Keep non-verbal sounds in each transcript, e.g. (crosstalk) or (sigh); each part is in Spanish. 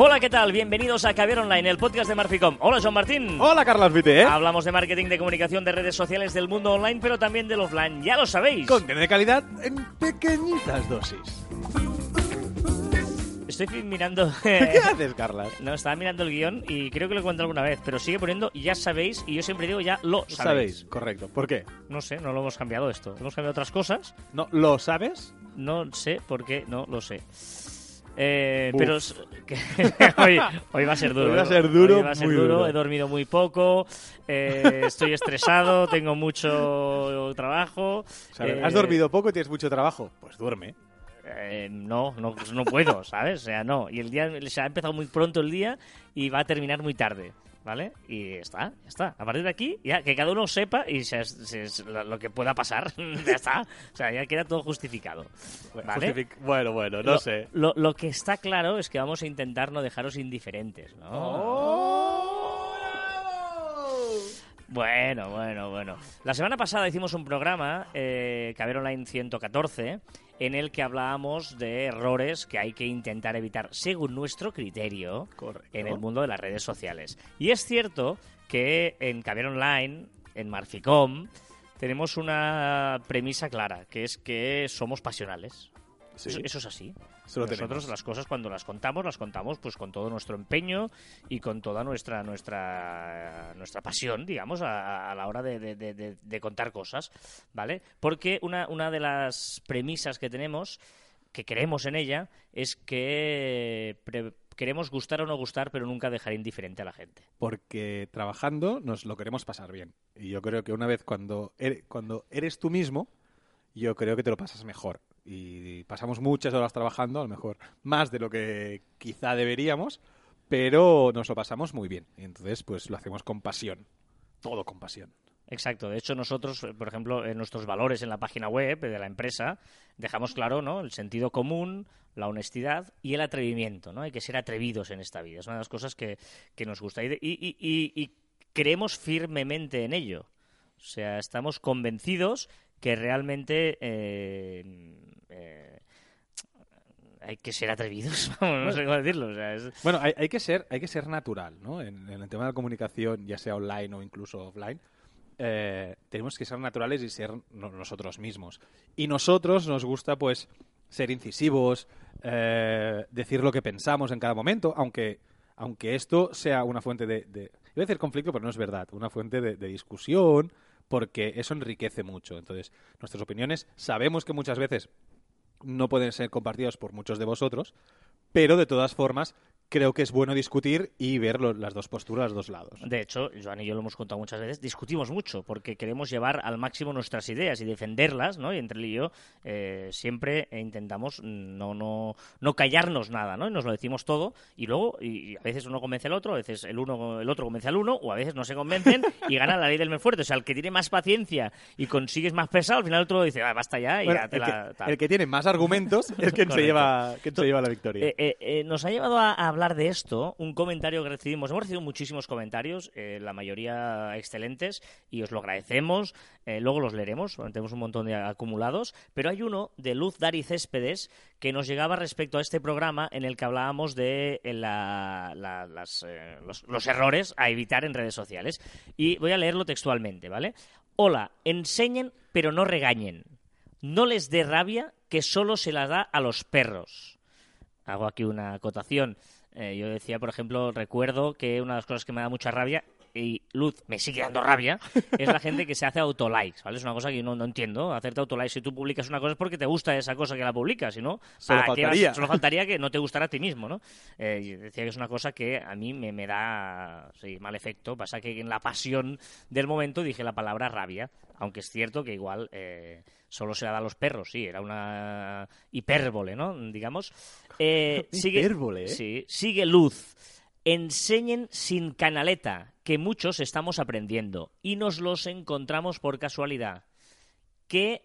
Hola, ¿qué tal? Bienvenidos a Caviar Online, el podcast de Marficom. Hola, John Martín. Hola, Carlos Vite, ¿eh? Hablamos de marketing, de comunicación, de redes sociales, del mundo online, pero también del offline. Ya lo sabéis. Contenido de calidad en pequeñitas dosis. Estoy mirando. (laughs) ¿Qué (laughs) haces, Carlas? No, estaba mirando el guion y creo que lo he contado alguna vez, pero sigue poniendo ya sabéis, y yo siempre digo ya lo sabéis. Sabéis, correcto. ¿Por qué? No sé, no lo hemos cambiado esto. Hemos cambiado otras cosas. No, ¿lo sabes? No sé por qué, no lo sé. Eh, pero (laughs) hoy, hoy va a ser duro. Hoy va a ¿eh? ser duro, va a ser muy duro. duro. He dormido muy poco, eh, estoy estresado, (laughs) tengo mucho trabajo. O sea, eh, ¿Has dormido poco y tienes mucho trabajo? Pues duerme. eh, no, no, pues no puedo, ¿sabes? O sea, no. Y el día se ha empezado muy pronto el día y va a terminar muy tarde. ¿Vale? Y ya está, ya está. A partir de aquí, ya que cada uno sepa y se- se- lo lo que pueda pasar, (laughs) ya está. O sea, ya queda todo justificado. ¿Vale? Justific- Bueno, bueno, no lo, sé. Lo, lo que está claro es que vamos a intentar no dejaros indiferentes, ¿no? ¡Oh! Bueno, bueno, bueno. La semana pasada hicimos un programa, eh, Caber Online 114, en el que hablábamos de errores que hay que intentar evitar según nuestro criterio Correcto. en el mundo de las redes sociales. Y es cierto que en Caber Online, en Marficom, tenemos una premisa clara, que es que somos pasionales. Sí, Eso, eso es así. Eso Nosotros tenemos. las cosas cuando las contamos, las contamos pues con todo nuestro empeño y con toda nuestra nuestra nuestra pasión, digamos, a, a la hora de, de- de- de- de contar cosas, ¿vale? Porque una, una de las premisas que tenemos, que creemos en ella, es que pre- queremos gustar o no gustar, pero nunca dejar indiferente a la gente. Porque trabajando nos lo queremos pasar bien. Y yo creo que una vez cuando eres, cuando eres tú mismo, yo creo que te lo pasas mejor. Y pasamos muchas horas trabajando, a lo mejor más de lo que quizá deberíamos, pero nos lo pasamos muy bien. Y entonces, pues lo hacemos con pasión. Todo con pasión. Exacto. De hecho, nosotros, por ejemplo, en nuestros valores en la página web de la empresa, dejamos claro, ¿no? El sentido común, la honestidad y el atrevimiento, ¿no? Hay que ser atrevidos en esta vida. Es una de las cosas que, que nos gusta. Y- y- y- y creemos firmemente en ello. O sea, estamos convencidos que realmente eh, eh, hay que ser atrevidos. (laughs) no sé cómo decirlo. O sea, es- Bueno, hay, hay que ser, hay que ser natural, ¿no? En, en el tema de la comunicación, ya sea online o incluso offline, eh, tenemos que ser naturales y ser no- nosotros mismos. Y nosotros nos gusta, pues, ser incisivos, eh, decir lo que pensamos en cada momento, aunque, aunque esto sea una fuente de, de iba a decir conflicto, pero no es verdad, una fuente de, de discusión, porque eso enriquece mucho. Entonces, nuestras opiniones sabemos que muchas veces no pueden ser compartidas por muchos de vosotros, pero de todas formas creo que es bueno discutir y ver lo- las dos posturas, los dos lados. De hecho, Joan y yo lo hemos contado muchas veces, discutimos mucho porque queremos llevar al máximo nuestras ideas y defenderlas, ¿no? Y entre él y yo eh, siempre intentamos no, no, no callarnos nada, ¿no? Y nos lo decimos todo y luego y, y a veces uno convence al otro, a veces el uno el otro convence al uno o a veces no se convencen y gana la ley del más fuerte. O sea, el que tiene más paciencia y consigues más pesado, al final el otro dice, ah, basta ya y Bueno, ya te el, la... que, tal". el que tiene más argumentos es quien se (laughs) lleva, quien se lleva la victoria. Eh, eh, eh, nos ha llevado a, a hablar de esto un comentario que recibimos. Hemos recibido muchísimos comentarios, eh, la mayoría excelentes, y os lo agradecemos. Eh, luego los leeremos, tenemos un montón de acumulados. Pero hay uno de Luz Dari Céspedes que nos llegaba respecto a este programa en el que hablábamos de eh, la- los, los errores a evitar en redes sociales. Y voy a leerlo textualmente, ¿vale? Hola, enseñen pero no regañen. No les dé rabia que solo se la da a los perros hago aquí una acotación. Eh, yo decía, por ejemplo, recuerdo que una de las cosas que me da mucha rabia, y Luz me sigue dando rabia, (laughs) es la gente que se hace autolikes, ¿vale? Es una cosa que yo no, no entiendo. Hacerte autolikes si tú publicas una cosa es porque te gusta esa cosa que la publicas, si no, Solo ¿para qué vas- faltaría. solo faltaría que no te gustara a ti mismo, ¿no? Eh, decía que es una cosa que a mí me, me da sí, mal efecto. Pasa que en la pasión del momento dije la palabra rabia, aunque es cierto que igual eh, solo se la da a los perros, sí, era una hipérbole, ¿no? Digamos. (laughs) Eh, sigue, Hipérbole, ¿eh? Sí, sigue Luz. Enseñen sin canaleta, que muchos estamos aprendiendo y nos los encontramos por casualidad. Qué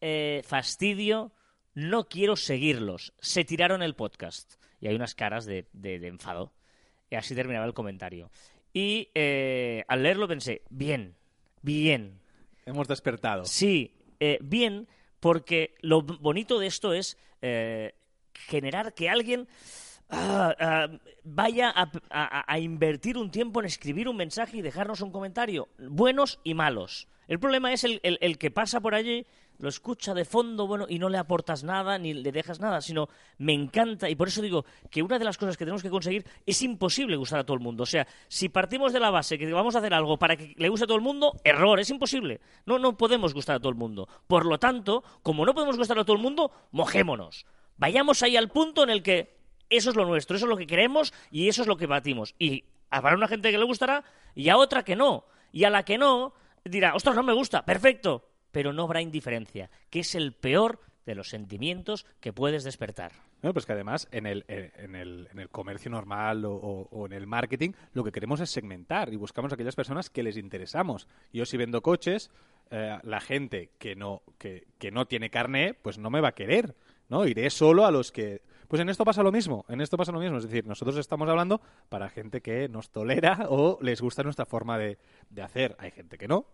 eh, fastidio, no quiero seguirlos. Se tiraron el podcast. Y hay unas caras de, de- de enfado. Y así terminaba el comentario. Y eh, al leerlo pensé, bien, bien, Hemos despertado. Sí, eh, bien, porque lo bonito de esto es eh, generar que alguien ah, ah, vaya a, a- invertir un tiempo en escribir un mensaje y dejarnos un comentario, buenos y malos. El problema es el- el que pasa por allí, lo escucha de fondo, bueno, y no le aportas nada ni le dejas nada, sino me encanta, y por eso digo que una de las cosas que tenemos que conseguir es imposible gustar a todo el mundo. O sea, si partimos de la base que vamos a hacer algo para que le guste a todo el mundo, error, es imposible. No, no podemos gustar a todo el mundo. Por lo tanto, como no podemos gustar a todo el mundo, mojémonos. Vayamos ahí al punto en el que eso es lo nuestro, eso es lo que queremos y eso es lo que batimos. Y habrá una gente que le gustará y a otra que no. Y a la que no dirá, ostras, no me gusta, perfecto. Pero no habrá indiferencia, que es el peor de los sentimientos que puedes despertar. No, pues que además en el, eh, en el, en el comercio normal o, o- o en el marketing lo que queremos es segmentar y buscamos a aquellas personas que les interesamos. Yo si vendo coches, eh, la gente que no, que, que no tiene carné, pues no me va a querer, ¿no? Iré solo a los que... Pues en esto pasa lo mismo, en esto pasa lo mismo. Es decir, nosotros estamos hablando para gente que nos tolera o les gusta nuestra forma de, de hacer. Hay gente que no,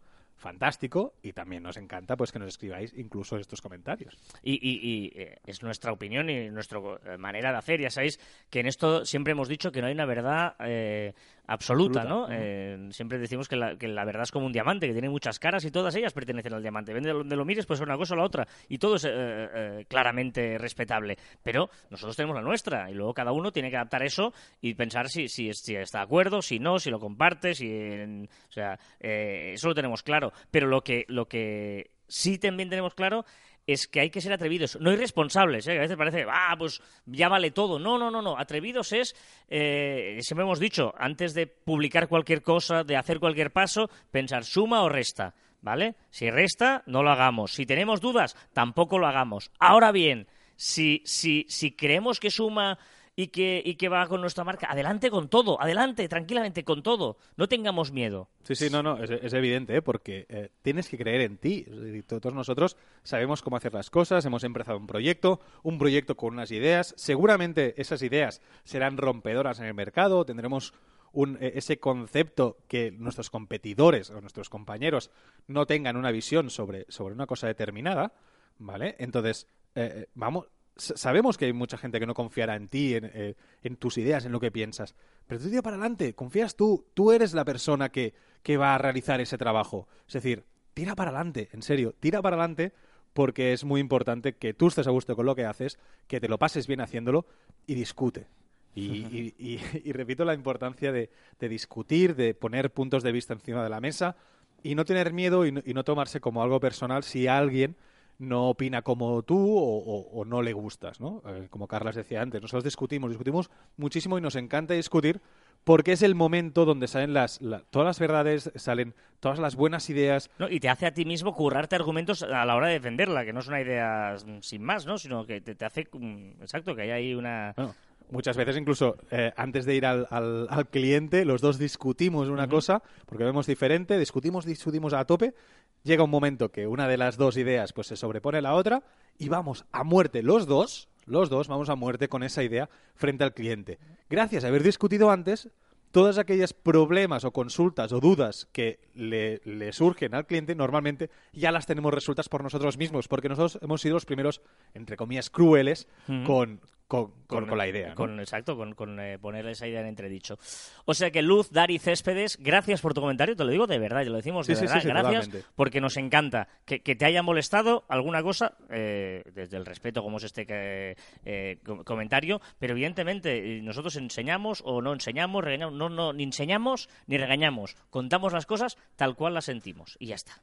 fantástico, y también nos encanta pues que nos escribáis incluso estos comentarios. Y, y- y, eh, es nuestra opinión y nuestra eh, manera de hacer. Ya sabéis que en esto siempre hemos dicho que no hay una verdad eh, absoluta, ¿no? Eh, siempre decimos que la, que la verdad es como un diamante, que tiene muchas caras y todas ellas pertenecen al diamante. Depende de donde lo mires, pues una cosa o la otra. Y todo es eh, eh, claramente respetable. Pero nosotros tenemos la nuestra y luego cada uno tiene que adaptar eso y pensar si, si, si está de acuerdo, si no, si lo comparte, si... en- o sea, eh, eso lo tenemos claro. Pero lo que, lo que sí también tenemos claro es que hay que ser atrevidos, no irresponsables, ¿eh? a veces parece, ah, pues ya vale todo. No, no, no, no. Atrevidos es, eh, siempre hemos dicho, antes de publicar cualquier cosa, de hacer cualquier paso, pensar suma o resta, ¿vale? Si resta, no lo hagamos. Si tenemos dudas, tampoco lo hagamos. Ahora bien, si, si, si creemos que suma y que, y que va con nuestra marca, adelante con todo, adelante, tranquilamente con todo. No tengamos miedo. Sí, sí, no, no, es, evidente, ¿eh? porque eh, tienes que creer en ti. Todos nosotros sabemos cómo hacer las cosas, hemos empezado un proyecto, un proyecto con unas ideas. Seguramente esas ideas serán rompedoras en el mercado, tendremos un, eh, ese concepto que nuestros competidores o nuestros compañeros no tengan una visión sobre, sobre una cosa determinada, ¿vale? Entonces, eh, eh, vamos, sabemos que hay mucha gente que no confiará en ti, en, eh, tus ideas, en lo que piensas. Pero tú tira para adelante, confías tú, tú eres la persona que, que va a realizar ese trabajo. Es decir, tira para adelante, en serio, tira para adelante porque es muy importante que tú estés a gusto con lo que haces, que te lo pases bien haciéndolo y discute. Y, y- y- y repito la importancia de, de discutir, de poner puntos de vista encima de la mesa y no tener miedo y no, y no tomarse como algo personal si alguien no opina como tú o, o- o no le gustas, ¿no? Eh, como Carlas decía antes, nosotros discutimos, discutimos muchísimo y nos encanta discutir porque es el momento donde salen las, la- todas las verdades, salen todas las buenas ideas. ¿no? Y te hace a ti mismo currarte argumentos a la hora de defenderla, que no es una idea sin más, ¿no? Sino que te, te hace, mm, exacto, que hay ahí una... Bueno, muchas veces incluso eh, antes de ir al, al- al cliente, los dos discutimos una cosa, porque vemos diferente, discutimos, discutimos a tope, llega un momento que una de las dos ideas pues se sobrepone a la otra y vamos a muerte los dos, los dos vamos a muerte con esa idea frente al cliente. Gracias a haber discutido antes, todas aquellas problemas o consultas o dudas que le, le surgen al cliente normalmente ya las tenemos resueltas por nosotros mismos, porque nosotros hemos sido los primeros, entre comillas, crueles con, con, con- con la idea. ¿no? Con, exacto, con, con, eh, poner esa idea en entredicho. O sea que Luz, Dari, Céspedes, gracias por tu comentario, te lo digo de verdad, y lo decimos de Sí, sí, verdad, sí, sí, gracias, totalmente. porque nos encanta que, que te haya molestado alguna cosa, eh, desde el respeto como es este que- eh, com- comentario, pero evidentemente nosotros enseñamos o no enseñamos, regañamos, no, no, ni enseñamos ni regañamos, contamos las cosas tal cual las sentimos, y ya está.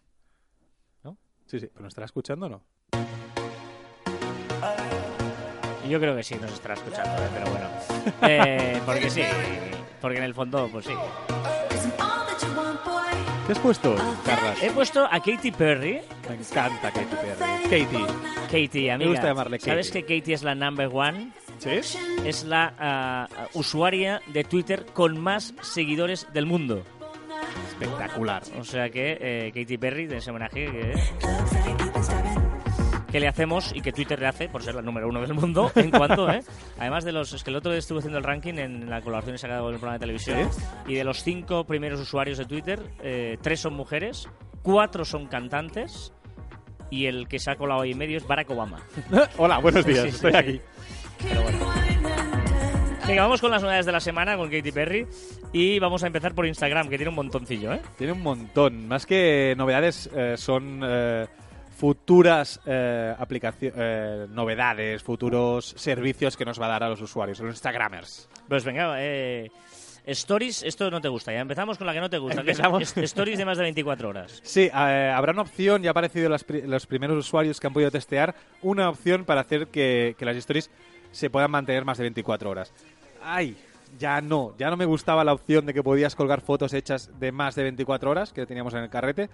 Sí, sí, pero ¿nos estará escuchando o no? Yo creo que sí, nos estará escuchando, ¿eh? pero bueno. Eh, porque sí, porque en el fondo, pues sí. ¿Qué has puesto, Carlas? He puesto a Katy Perry. Me encanta Katy Perry. Katy. Katy, amiga. gusta llamarle ¿Sabes Katy. que Katy es la number one? ¿Sí? Es la ah, usuaria de Twitter con más seguidores del mundo. Espectacular. O sea que eh, Katy Perry, de ese homenaje que, que le hacemos y que Twitter le hace por ser la número uno del mundo (laughs) en cuanto, ¿eh? Además de los... Es que el otro día estuve haciendo el ranking en la colaboración que sacado con el programa de televisión y de los cinco primeros usuarios de Twitter, eh, tres son mujeres, cuatro son cantantes y el que se ha colado ahí en medio es Barack Obama. (laughs) Hola, buenos días. Sí, sí, Estoy sí. aquí. Pero bueno. Venga, vamos con las novedades de la semana con Katy Perry y vamos a empezar por Instagram, que tiene un montoncillo, ¿eh? Tiene un montón. Más que novedades, eh, son eh, futuras eh, eh, novedades, futuros servicios que nos va a dar a los usuarios, a los Instagramers. Pues venga, eh, Stories, esto no te gusta, ya empezamos con la que no te gusta, que es- Empezamos. (laughs) es Stories de más de 24 horas. Sí, eh, habrá una opción, ya ha aparecido las pri- los primeros usuarios que han podido testear, una opción para hacer que, que las stories se puedan mantener más de 24 horas. Ay, ya no, ya no me gustaba la opción de que podías colgar fotos hechas de más de 24 horas que teníamos en el carrete.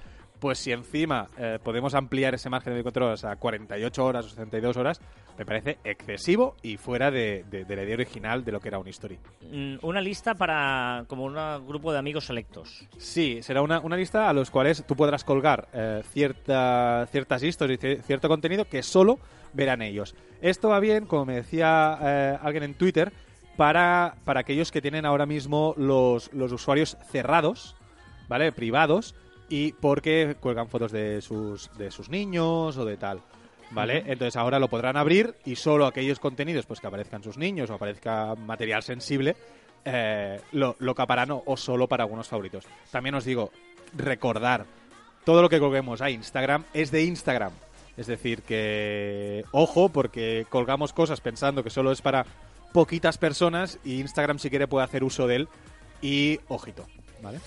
Pues si encima eh, podemos ampliar ese margen de 24 horas a 48 horas o 72 horas, me parece excesivo y fuera de, de- de la idea original de lo que era un story. Mm, Una lista para como un grupo de amigos selectos. Sí, será una, una lista a los cuales tú podrás colgar eh, cierta, ciertas historias y ci- cierto contenido que solo verán ellos. Esto va bien, como me decía eh, alguien en Twitter, para, para aquellos que tienen ahora mismo los, los usuarios cerrados, ¿vale? Privados, y porque cuelgan fotos de sus, de sus niños o de tal. ¿Vale? Entonces ahora lo podrán abrir y solo aquellos contenidos pues que aparezcan sus niños o aparezca material sensible eh, lo, lo caparán o, o solo para algunos favoritos. También os digo, recordar, todo lo que colguemos a Instagram es de Instagram. Es decir, que ojo, porque colgamos cosas pensando que solo es para poquitas personas y Instagram si quiere puede hacer uso de él y ojito, ¿vale?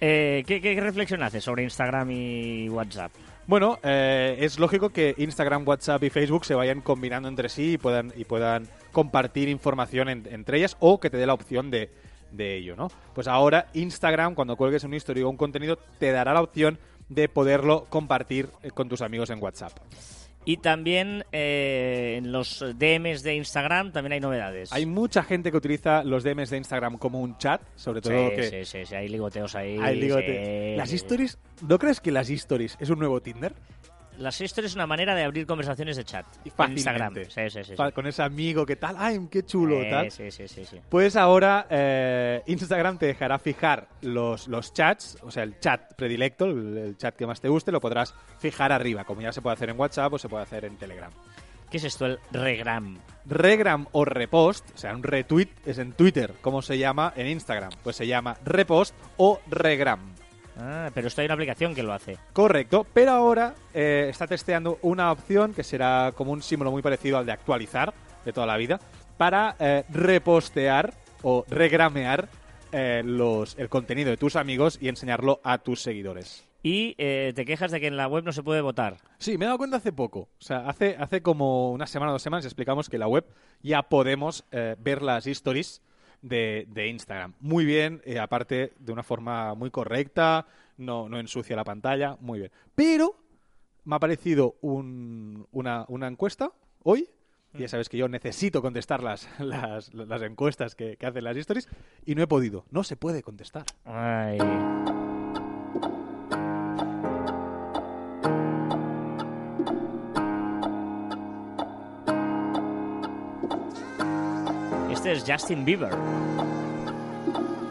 Eh, ¿qué, reflexión haces sobre Instagram y WhatsApp? Bueno, eh, es lógico que Instagram, WhatsApp y Facebook se vayan combinando entre sí y puedan, y puedan compartir información en- entre ellas o que te dé la opción de, de ello, ¿no? Pues ahora Instagram, cuando cuelgues un historia o un contenido, te dará la opción de poderlo compartir eh, con tus amigos en WhatsApp. Y también eh, en los DMs de Instagram también hay novedades. Hay mucha gente que utiliza los DMs de Instagram como un chat, sobre todo sí, que sí, sí, sí, hay ligoteos ahí. hay ligote. sí, Las stories, ¿no crees que las stories es un nuevo Tinder? Las stories es una manera de abrir conversaciones de chat. En Instagram. Sí, sí, sí. Con ese amigo que tal, ay, qué chulo, Eh, tal. sí, sí, sí, sí. Pues ahora eh, Instagram te dejará fijar los, los chats, o sea, el chat predilecto, el, el chat que más te guste, lo podrás fijar arriba, como ya se puede hacer en WhatsApp o se puede hacer en Telegram. ¿Qué es esto? El regram. Regram o repost, o sea, un retweet es en Twitter, ¿cómo se llama en Instagram? Pues se llama repost o regram. Ah, pero esto hay una aplicación que lo hace. Correcto, pero ahora eh, está testeando una opción que será como un símbolo muy parecido al de actualizar de toda la vida para eh, repostear o regramear eh, los, el contenido de tus amigos y enseñarlo a tus seguidores. Y eh, te quejas de que en la web no se puede votar. Sí, me he dado cuenta hace poco. O sea, hace, hace como una semana o dos semanas explicamos que en la web ya podemos eh, ver las stories de, de Instagram. Muy bien, eh, aparte de una forma muy correcta, no, no ensucia la pantalla, muy bien. Pero me ha aparecido un- una, una encuesta hoy. Ya sabes que yo necesito contestar las, las, las encuestas que, que hacen las stories y no he podido. No se puede contestar. Ay. Es Justin Bieber.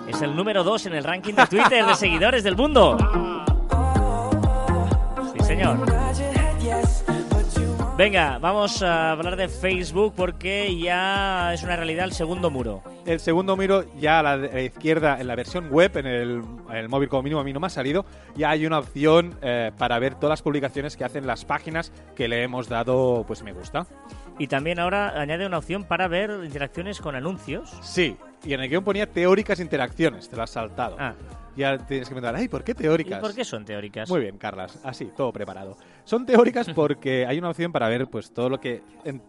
Es el número 2 en el ranking de Twitter de (laughs) seguidores del mundo. Sí, señor. Venga, vamos a hablar de Facebook porque ya es una realidad el segundo muro. El segundo miro ya a la, de- a la izquierda en la versión web, en el, en el móvil como mínimo a mí no me ha salido, ya hay una opción eh, para ver todas las publicaciones que hacen las páginas que le hemos dado pues me gusta. Y también ahora añade una opción para ver interacciones con anuncios. Sí, y en el guion ponía teóricas interacciones, te lo has saltado. Ah, Ya tienes que preguntar, ay, ¿por qué ¿y teóricas? por qué son teóricas? Muy bien, Carlas, así, todo preparado. Son teóricas (laughs) porque hay una opción para ver pues todo lo que en-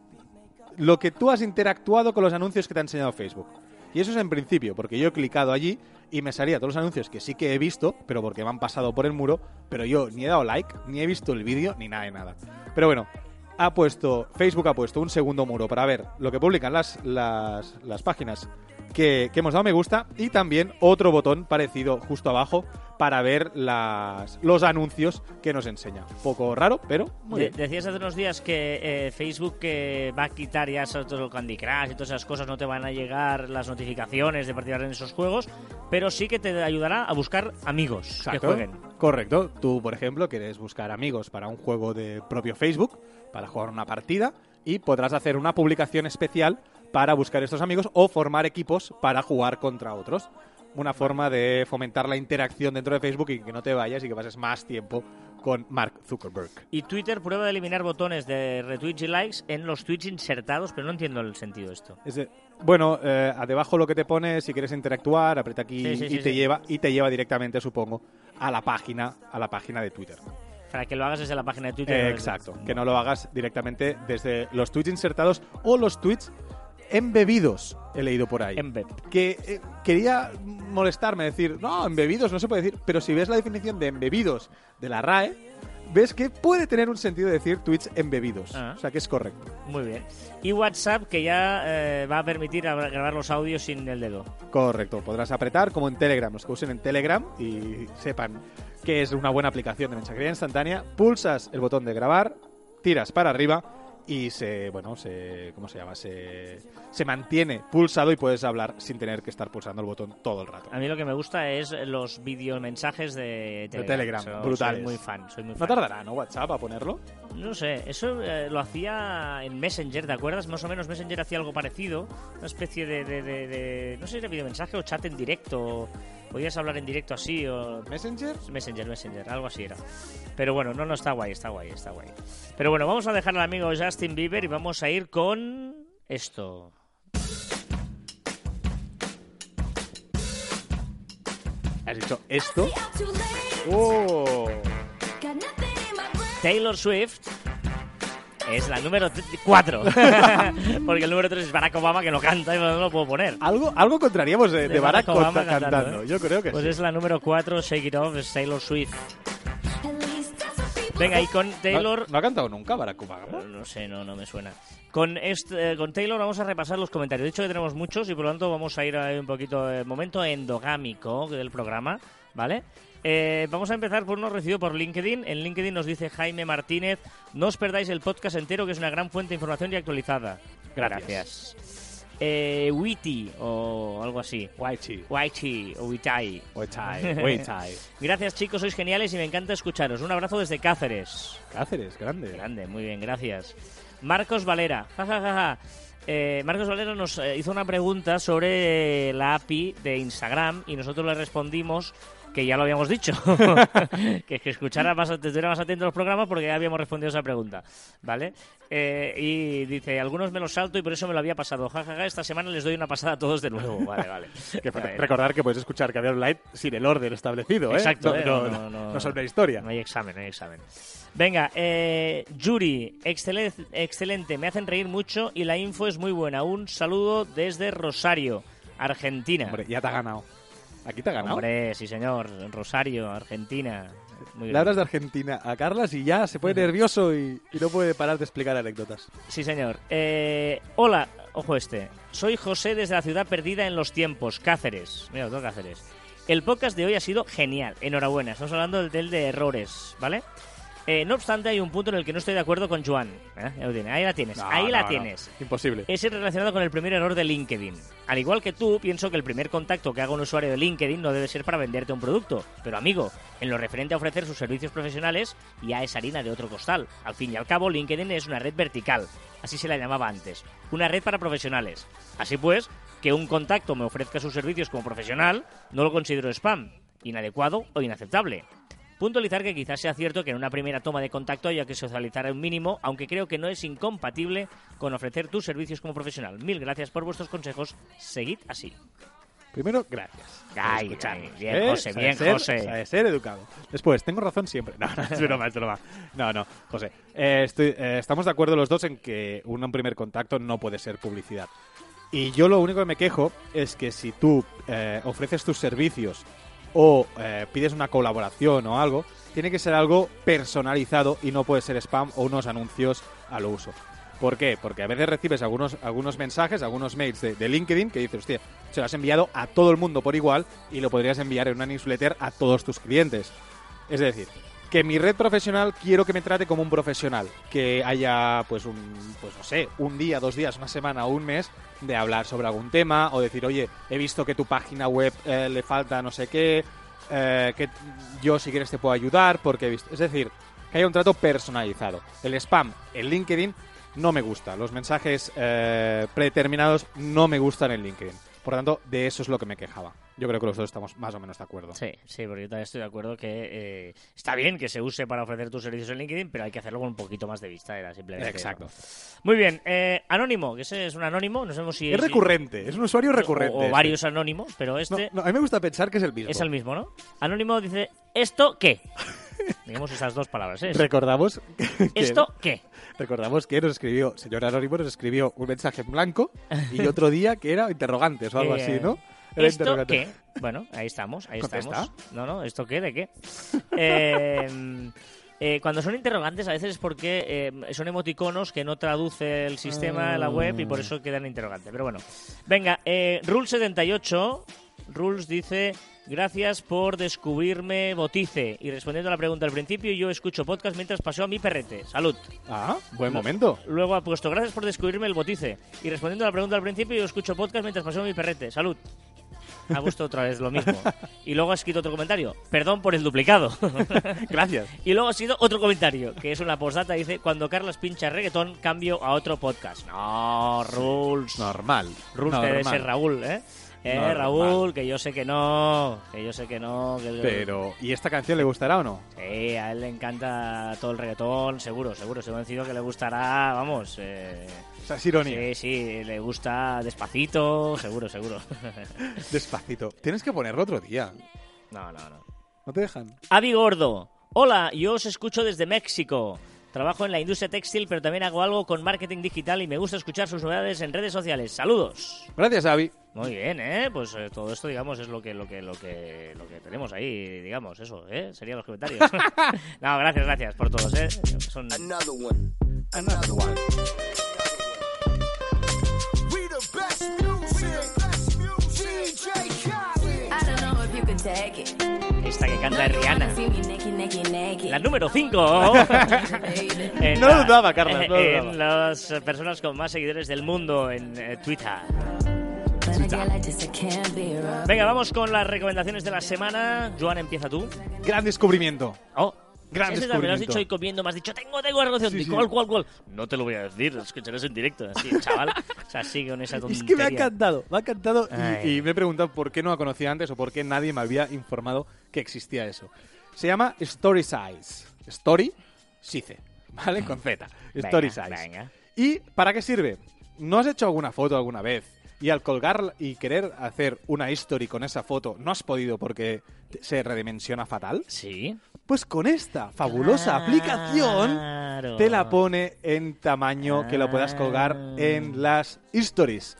lo que tú has interactuado con los anuncios que te ha enseñado Facebook. Y eso es en principio, porque yo he clicado allí y me salía todos los anuncios que sí que he visto, pero porque me han pasado por el muro, pero yo ni he dado like, ni he visto el vídeo, ni nada de nada. Pero bueno, ha puesto, Facebook ha puesto un segundo muro para ver lo que publican las, las, las páginas que, que hemos dado me gusta y también otro botón parecido justo abajo para ver las, los anuncios que nos enseña. Poco raro, pero muy De- bien. decías hace unos días que eh, Facebook que va a quitar ya todo el Candy Crush y todas esas cosas, no te van a llegar las notificaciones de participar en esos juegos, pero sí que te ayudará a buscar amigos que jueguen. Correcto. Tú, por ejemplo, quieres buscar amigos para un juego de propio Facebook, para jugar una partida, y podrás hacer una publicación especial para buscar estos amigos o formar equipos para jugar contra otros. Una forma de fomentar la interacción dentro de Facebook y que no te vayas y que pases más tiempo con Mark Zuckerberg. Y Twitter prueba de eliminar botones de retweets y likes en los tweets insertados, pero no entiendo el sentido de esto. Es de- bueno, eh, debajo lo que te pone, si quieres interactuar, aprieta aquí Sí, sí, y sí, te lleva y te lleva directamente, supongo, a la página, a la página de Twitter. Para que lo hagas desde la página de Twitter. Eh, exacto, que no lo hagas directamente desde los tweets insertados o los tweets embebidos, he leído por ahí. Embed. que eh, quería molestarme, decir, no, embebidos no se puede decir, pero si ves la definición de embebidos de la RAE, ves que puede tener un sentido decir tweets embebidos. Ah. O sea que es correcto. Muy bien. Y WhatsApp que ya eh, va a permitir gra- grabar los audios sin el dedo. Correcto, podrás apretar como en Telegram, los que usen en Telegram y sepan que es una buena aplicación de mensajería instantánea, pulsas el botón de grabar, tiras para arriba y se, bueno, se, ¿cómo se llama? Se, se mantiene pulsado y puedes hablar sin tener que estar pulsando el botón todo el rato. A mí lo que me gusta es los videomensajes de Telegram. Telegram, So- brutales. Soy muy fan, soy muy No fan. tardará, ¿no? WhatsApp a ponerlo. No sé, eso eh, lo hacía en Messenger, ¿te acuerdas? Más o menos Messenger hacía algo parecido, una especie de, de, de- de- no sé si era videomensaje o chat en directo, podías hablar en directo así o... Messenger. Messenger, Messenger, algo así era. Pero bueno, no, no, está guay, está guay, está guay. Pero bueno, vamos a dejar al amigo Justin Bieber y vamos a ir con esto. ¿Has dicho esto? ¡Oh! Taylor Swift es la número 4. (laughs) Porque el número 3 es Barack Obama que no canta y no lo puedo poner. Algo, algo contraríamos de, De de Barack, Barack Obama cantando. cantando. Yo creo que Pues sí. es la número 4, Shake It Off, es Taylor Swift. Venga, y con Taylor... ¿No, no ha cantado nunca Barack Obama? No, no sé, no, no me suena. Con, este, eh, con Taylor vamos a repasar los comentarios. De hecho, que tenemos muchos y por lo tanto vamos a ir a un poquito de momento endogámico del programa, ¿vale? Eh, vamos a empezar por uno recibido por LinkedIn. En LinkedIn nos dice Jaime Martínez, no os perdáis el podcast entero que es una gran fuente de información y actualizada. Gracias. Eh, Witty o algo así. Waichi. Waichi o Witai. Waichai. (laughs) Gracias chicos, sois geniales y me encanta escucharos. Un abrazo desde Cáceres. Cáceres, grande. Grande, muy bien, gracias. Marcos Valera, ja, ja, ja, ja. Eh, Marcos Valera nos eh, hizo una pregunta sobre la API de Instagram y nosotros le respondimos que ya lo habíamos dicho, (laughs) (laughs) que, que escuchara más, estuviera más atento a los programas porque ya habíamos respondido esa pregunta, ¿vale? Eh, y dice, algunos me los salto y por eso me lo había pasado, ja, ja, ja, esta semana les doy una pasada a todos de nuevo, vale, vale. (laughs) Que recordar que puedes escuchar Caviar Light sin el orden establecido, ¿eh? Exacto, no, eh, no, no, no, no, no sobre la historia. No hay examen, no hay examen. Venga, eh, Yuri, excele- excelente, me hacen reír mucho y la info es muy buena. Un saludo desde Rosario, Argentina. Hombre, ya te ha ganado. ¿Aquí te ha ganado? Hombre, sí señor, Rosario, Argentina. Muy. Le hablas de Argentina a Carlas y ya se pone nervioso y, y no puede parar de explicar anécdotas. Sí señor. Eh, hola, ojo este. Soy José desde la ciudad perdida en los tiempos, Cáceres. Mira, todo Cáceres. El podcast de hoy ha sido genial, enhorabuena. Estamos hablando del de errores, ¿vale? Eh, no obstante, hay un punto en el que no estoy de acuerdo con Joan. ¿Eh? Ahí la tienes, No, ahí la no, no. tienes. Imposible. Es el relacionado con el primer error de LinkedIn. Al igual que tú, pienso que el primer contacto que haga un usuario de LinkedIn no debe ser para venderte un producto. Pero amigo, en lo referente a ofrecer sus servicios profesionales, ya es harina de otro costal. Al fin y al cabo, LinkedIn es una red vertical. Así se la llamaba antes. Una red para profesionales. Así pues, que un contacto me ofrezca sus servicios como profesional, no lo considero spam, inadecuado o inaceptable. Puntualizar que quizás sea cierto que en una primera toma de contacto haya que socializar un mínimo, aunque creo que no es incompatible con ofrecer tus servicios como profesional. Mil gracias por vuestros consejos. Seguid así. Primero, gracias. Ay, bien, ¿eh? José, bien, ser- José. ser educado. Después, tengo razón siempre. No, no, es broma, es broma. No, no, José. eh, estoy- eh, estamos de acuerdo los dos en que un primer contacto no puede ser publicidad. Y yo lo único que me quejo es que si tú ofreces tus servicios o eh, pides una colaboración o algo, tiene que ser algo personalizado y no puede ser spam o unos anuncios al uso. ¿Por qué? Porque a veces recibes algunos, algunos mensajes, algunos mails de, LinkedIn que dices, hostia, se lo has enviado a todo el mundo por igual y lo podrías enviar en una newsletter a todos tus clientes. Es decir, que mi red profesional quiero que me trate como un profesional, que haya, pues, un, pues no sé, un día, dos días, una semana o un mes de hablar sobre algún tema o decir, oye, he visto que tu página web eh, le falta no sé qué, eh, que yo si quieres te puedo ayudar porque he visto... Es decir, que haya un trato personalizado. El spam en LinkedIn no me gusta. Los mensajes eh, predeterminados no me gustan en LinkedIn. Por tanto, de eso es lo que me quejaba. Yo creo que los dos estamos más o menos de acuerdo. Sí, sí, porque yo también estoy de acuerdo que eh, está bien que se use para ofrecer tus servicios en LinkedIn, pero hay que hacerlo con un poquito más de vista, era simplemente. Exacto. Muy bien, eh, Anónimo, que ese es un anónimo, no sabemos si es... recurrente, es un usuario recurrente. O, este. varios anónimos, pero este... No, a mí me gusta pensar que es el mismo. Es el mismo, ¿no? Anónimo dice, ¿esto qué? (laughs) Digamos esas dos palabras, ¿eh? Recordamos... ¿Esto qué? Recordamos que nos escribió, señor Anónimo nos escribió un mensaje en blanco y otro día que era interrogantes o algo así, ¿no? ¿Esto qué? Bueno, ahí estamos, ahí estamos. No, no, ¿esto qué? ¿De qué? eh, eh, cuando son interrogantes a veces es porque eh, son emoticonos que no traduce el sistema en la web y por eso quedan interrogantes. Pero bueno, venga, eh, Rule78, Rules dice... Gracias por descubrirme Botice. Y respondiendo a la pregunta al principio, yo escucho podcast mientras paseo a mi perrete. Salud. Ah, buen momento. Luego ha puesto, gracias por descubrirme el Botice. Y respondiendo a la pregunta al principio, yo escucho podcast mientras paseo a mi perrete. Salud. Ha puesto otra vez lo mismo. (laughs) Y luego ha escrito otro comentario. Perdón por el duplicado. (laughs) Gracias. Y luego ha sido otro comentario, que es una postdata. Dice, cuando Carlos pincha reggaetón, cambio a otro podcast. No, Rules. Normal. Rules debe ser Raúl, ¿eh? Eh, Raúl, que yo sé que no, que yo sé que no. Pero, ¿y esta canción le gustará o no? Sí, a él le encanta todo el reggaetón, seguro, seguro. Se convencido que le gustará, vamos. Eh... O sea, es ironía. Sí, sí, le gusta despacito, seguro, seguro. (laughs) despacito. Tienes que ponerlo otro día. No, no, no. ¿No te dejan? Avi Gordo. Hola, yo os escucho desde México. Trabajo en la industria textil, pero también hago algo con marketing digital y me gusta escuchar sus novedades en redes sociales. Saludos. Gracias, Avi. Muy bien, ¿eh? Pues eh, todo esto, digamos, es lo que, lo que, lo que, lo que tenemos ahí, digamos, eso, ¿eh? Serían los comentarios. (laughs) (laughs) no, gracias, gracias por todos, ¿eh? Son... Another one. Another one. We the best music. DJ Khaled. I don't know if you can take it. Esta que canta es Rihanna. La número 5. (laughs) no lo dudaba, Carlos. No en las personas con más seguidores del mundo en eh, Twitter. Venga, vamos con las recomendaciones de la semana. Joan, empieza tú. Gran descubrimiento. Oh, Gran Ese me lo has dicho hoy comiendo, me has dicho, tengo, tengo algo de Sí, sí. ¿Cuál, cuál, cuál? No te lo voy a decir, lo escucharás en directo. Así, chaval. O sea, sigue con esa (laughs) Es tontería. que me ha encantado, me ha encantado y- me he preguntado por qué no la conocía antes o por qué nadie me había informado que existía eso. Se llama Story Size. Story Size, ¿vale? Con Z. Story Venga, Size. venga. ¿Y para qué sirve? ¿No has hecho alguna foto alguna vez? Y al colgar y querer hacer una history con esa foto, no has podido porque se redimensiona fatal. Sí. Pues con esta fabulosa aplicación te la pone en tamaño que lo puedas colgar Ah. en las stories.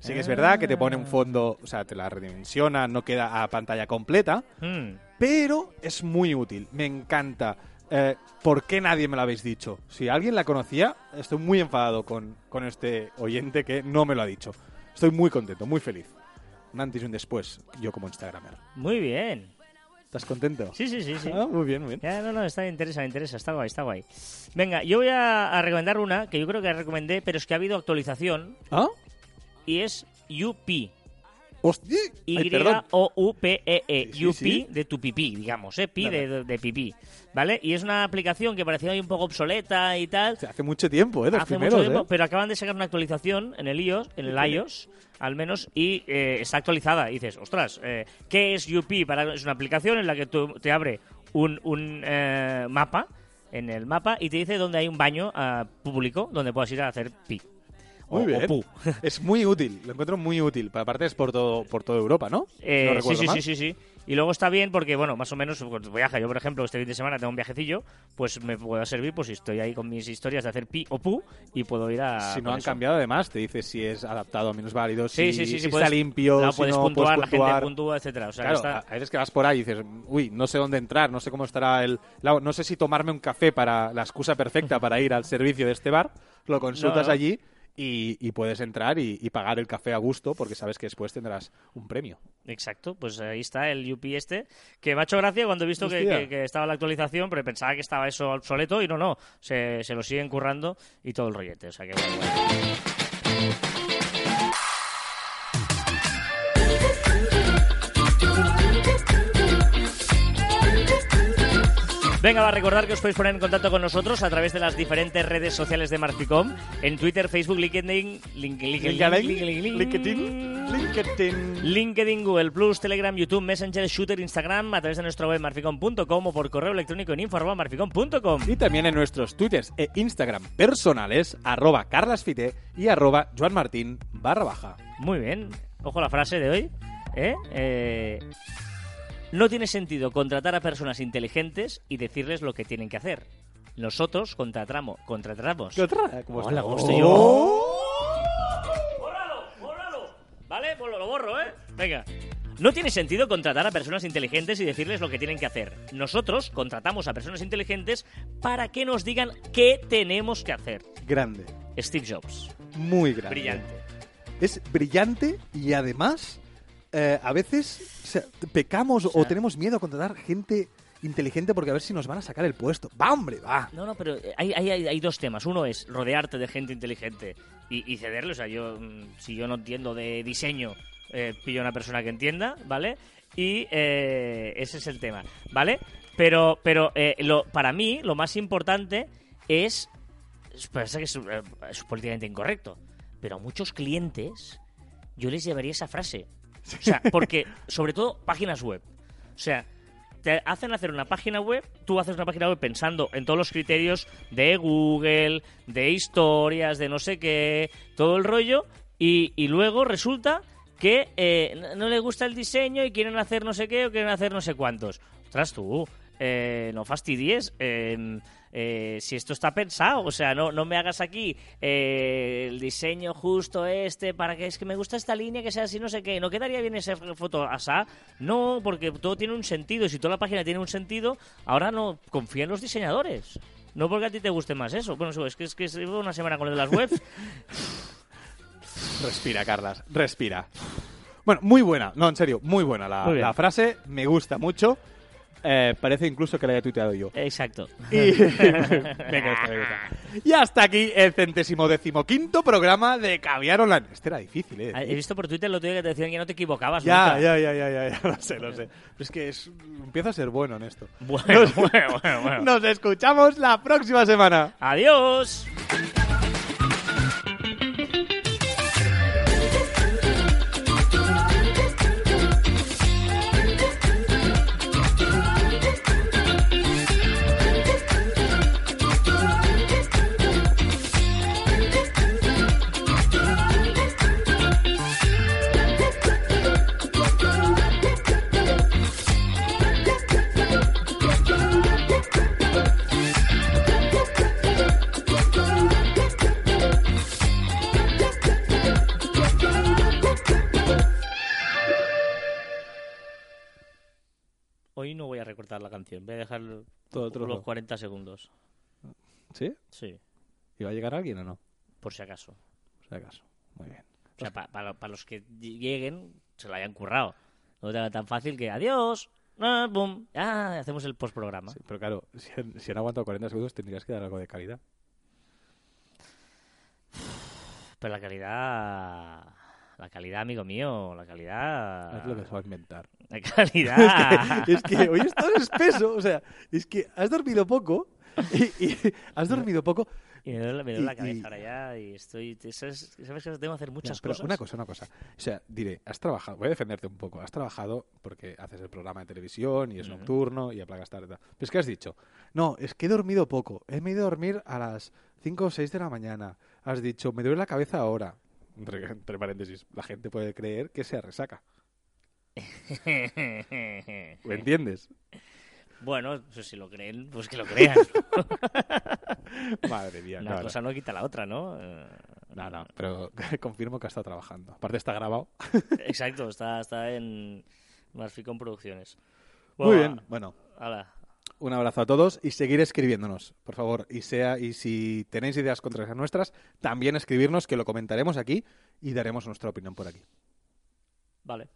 Sí que es verdad que te pone un fondo, o sea, te la redimensiona, no queda a pantalla completa, Mm. pero es muy útil, me encanta. Eh, ¿Por qué nadie me lo habéis dicho? Si alguien la conocía, estoy muy enfadado con, con este oyente que no me lo ha dicho. Estoy muy contento, muy feliz. Un antes y un después, yo como Instagramer. Muy bien. ¿Estás contento? Sí, sí, sí, sí. Ah, muy bien, muy bien. Ya, no, no, está interesa, me interesa, está guay, está guay. Venga, yo voy a, a recomendar una que yo creo que recomendé, pero es que ha habido actualización ¿Ah? y es UP. Y-O-U-P-E-E. Sí, UP sí. de tu pipí, digamos, ¿eh? Pi de, pipí. ¿Vale? Y es una aplicación que parecía ahí un poco obsoleta y tal. O sea, hace mucho tiempo, ¿eh? De los Hace primeros, mucho tiempo, ¿eh? pero acaban de sacar una actualización en el iOS, en el iOS, al menos, y eh, está actualizada. Y dices, ostras, eh, ¿qué es UP? Para, es una aplicación en la que tú, te abre un, un eh, mapa, en el mapa, y te dice dónde hay un baño ah, público donde puedas ir a hacer pi. Muy o bien. pu. (laughs) Es muy útil, lo encuentro muy útil. Pero aparte es por todo, por toda Europa, ¿no? Eh, no sí, sí, sí, sí, sí. Y luego está bien porque, bueno, más o menos cuando viaja. Yo, por ejemplo, este fin de semana tengo un viajecillo, pues me puede servir pues si estoy ahí con mis historias de hacer pi o pu y puedo ir a... Si no han eso. cambiado, además, te dice si es adaptado a menos válidos, Sí, si, sí, sí, sí, si puedes- está limpio, si puedes no puntuar, puedes la gente puntúa, etcétera. O sea, Claro, que está... a veces que vas por ahí y dices, uy, no sé dónde entrar, no sé cómo estará el... No sé si tomarme un café para la excusa perfecta para ir al servicio de este bar, lo consultas No, no. allí y, y puedes entrar y, y pagar el café a gusto porque sabes que después tendrás un premio. Exacto, pues ahí está el UP este, que me ha hecho gracia cuando he visto que, que- que estaba la actualización, pero pensaba que estaba eso obsoleto y no, no, se, se lo siguen currando y todo el rollete, o sea que guay, guay. Venga, va a recordar que os podéis poner en contacto con nosotros a través de las diferentes redes sociales de Marficom, en Twitter, Facebook, LinkedIn, Link- Link- LinkedIn, Link- LinkedIn, LinkedIn. LinkedIn, Google Plus, Telegram, YouTube, Messenger, Shooter, Instagram, a través de nuestra web marficom.com o por correo electrónico en info@marficom.com. Y también en nuestros twitters e Instagram personales, arroba carlasfite y arroba joanmartin barra baja. Muy bien. Ojo la frase de hoy. ¿eh? Eh, no tiene sentido contratar a personas inteligentes y decirles lo que tienen que hacer. Nosotros contratamos, contratamos. ¿Qué otra? ¿Cómo Hola? ¿cómo estoy Oh. ¡Bórralo! ¡Bórralo! ¿Vale? Pues lo borro, ¿eh? Venga. No tiene sentido contratar a personas inteligentes y decirles lo que tienen que hacer. Nosotros contratamos a personas inteligentes para que nos digan qué tenemos que hacer. Grande, Steve Jobs. muy grande. Brillante. Es brillante y además eh, a veces o sea, pecamos o, sea- tenemos miedo a contratar gente inteligente porque a ver si nos van a sacar el puesto. ¡Va, hombre, va! No, no, pero hay, hay, hay, hay dos temas. Uno es rodearte de gente inteligente y, y cederle. O sea, yo, mm, si yo no entiendo de diseño, eh, pillo a una persona que entienda, ¿vale? Y eh, ese es el tema, ¿vale? Pero, pero eh, lo, para mí, lo más importante es. Parece que es, eh, es políticamente incorrecto. Pero a muchos clientes yo les llevaría esa frase. O sea, porque, sobre todo, páginas web. O sea, te hacen hacer una página web, tú haces una página web pensando en todos los criterios de Google, de historias, de no sé qué, todo el rollo, y, y luego resulta que eh, no- le gusta el diseño y quieren hacer no sé qué o quieren hacer no sé cuántos. Ostras, tú, eh, no fastidies. eh, eh, si esto está pensado, o sea, no, no me hagas aquí eh, el diseño justo este para que es que me gusta esta línea que sea así, no sé qué. ¿No quedaría bien esa foto asá? No, porque todo tiene un sentido. y Si toda la página tiene un sentido, ahora no confía en los diseñadores. No porque a ti te guste más eso. Bueno, es que es que llevo una semana con lo de las webs. (laughs) Respira, Carlas, respira. Bueno, muy buena, no, en serio, muy buena la, Muy bien. la frase, me gusta mucho. Eh, parece incluso que la haya tuiteado yo. Exacto. Y... (laughs) me gusta. Y hasta aquí el centésimo decimoquinto programa de Caviar Online. Este era difícil, ¿eh? He visto por Twitter lo tuyo que te decían que no te equivocabas Ya, nunca. ya, ya, ya, ya, ya, lo sé, lo sé. Pero es que es, empiezo a ser bueno en esto. Bueno, bueno, bueno, bueno. (laughs) Nos escuchamos la próxima semana. Adiós. Canción, voy a dejar Todo los 40 segundos. ¿Sí? Sí, ¿Y va a llegar alguien o no? por si acaso. Por si acaso. Muy bien. O sea, para los que lleguen, se lo hayan currado. No te haga tan fácil que adiós, ah, boom, ah, hacemos el postprograma. Sí, pero claro, si han, si han aguantado 40 segundos tendrías que dar algo de calidad. Pero la calidad, la calidad, amigo mío, la calidad, Es lo que se va a inventar. la (laughs) calidad. es que hoy estás espeso. O sea, es que has dormido poco y, y (laughs) has dormido poco. Y me duele, me duele la cabeza y- ahora ya y estoy... ¿Sabes, sabes que tengo que hacer muchas pero cosas? Una cosa, una cosa. O sea, diré, has trabajado, voy a defenderte un poco. Has trabajado porque haces el programa de televisión y es nocturno y a plagas tarde. Pero es que has dicho, no, es que he dormido poco. He ido a dormir a las 5 o 6 de la mañana. Has dicho, me duele la cabeza ahora. Entre, entre paréntesis, la gente puede creer que sea resaca. ¿Me (laughs) entiendes? bueno, pues si lo creen, pues que lo crean. (laughs) Madre mía, Una no, cosa no quita la otra, ¿no? Eh, No, no, pero (laughs) confirmo que ha estado trabajando. Aparte está grabado. Exacto, está, está en Marficon Producciones. Muy bien. Bueno, hala. Un abrazo a todos y seguir escribiéndonos, por favor. Y sea y si tenéis ideas contra las nuestras, también escribirnos que lo comentaremos aquí y daremos nuestra opinión por aquí. Vale.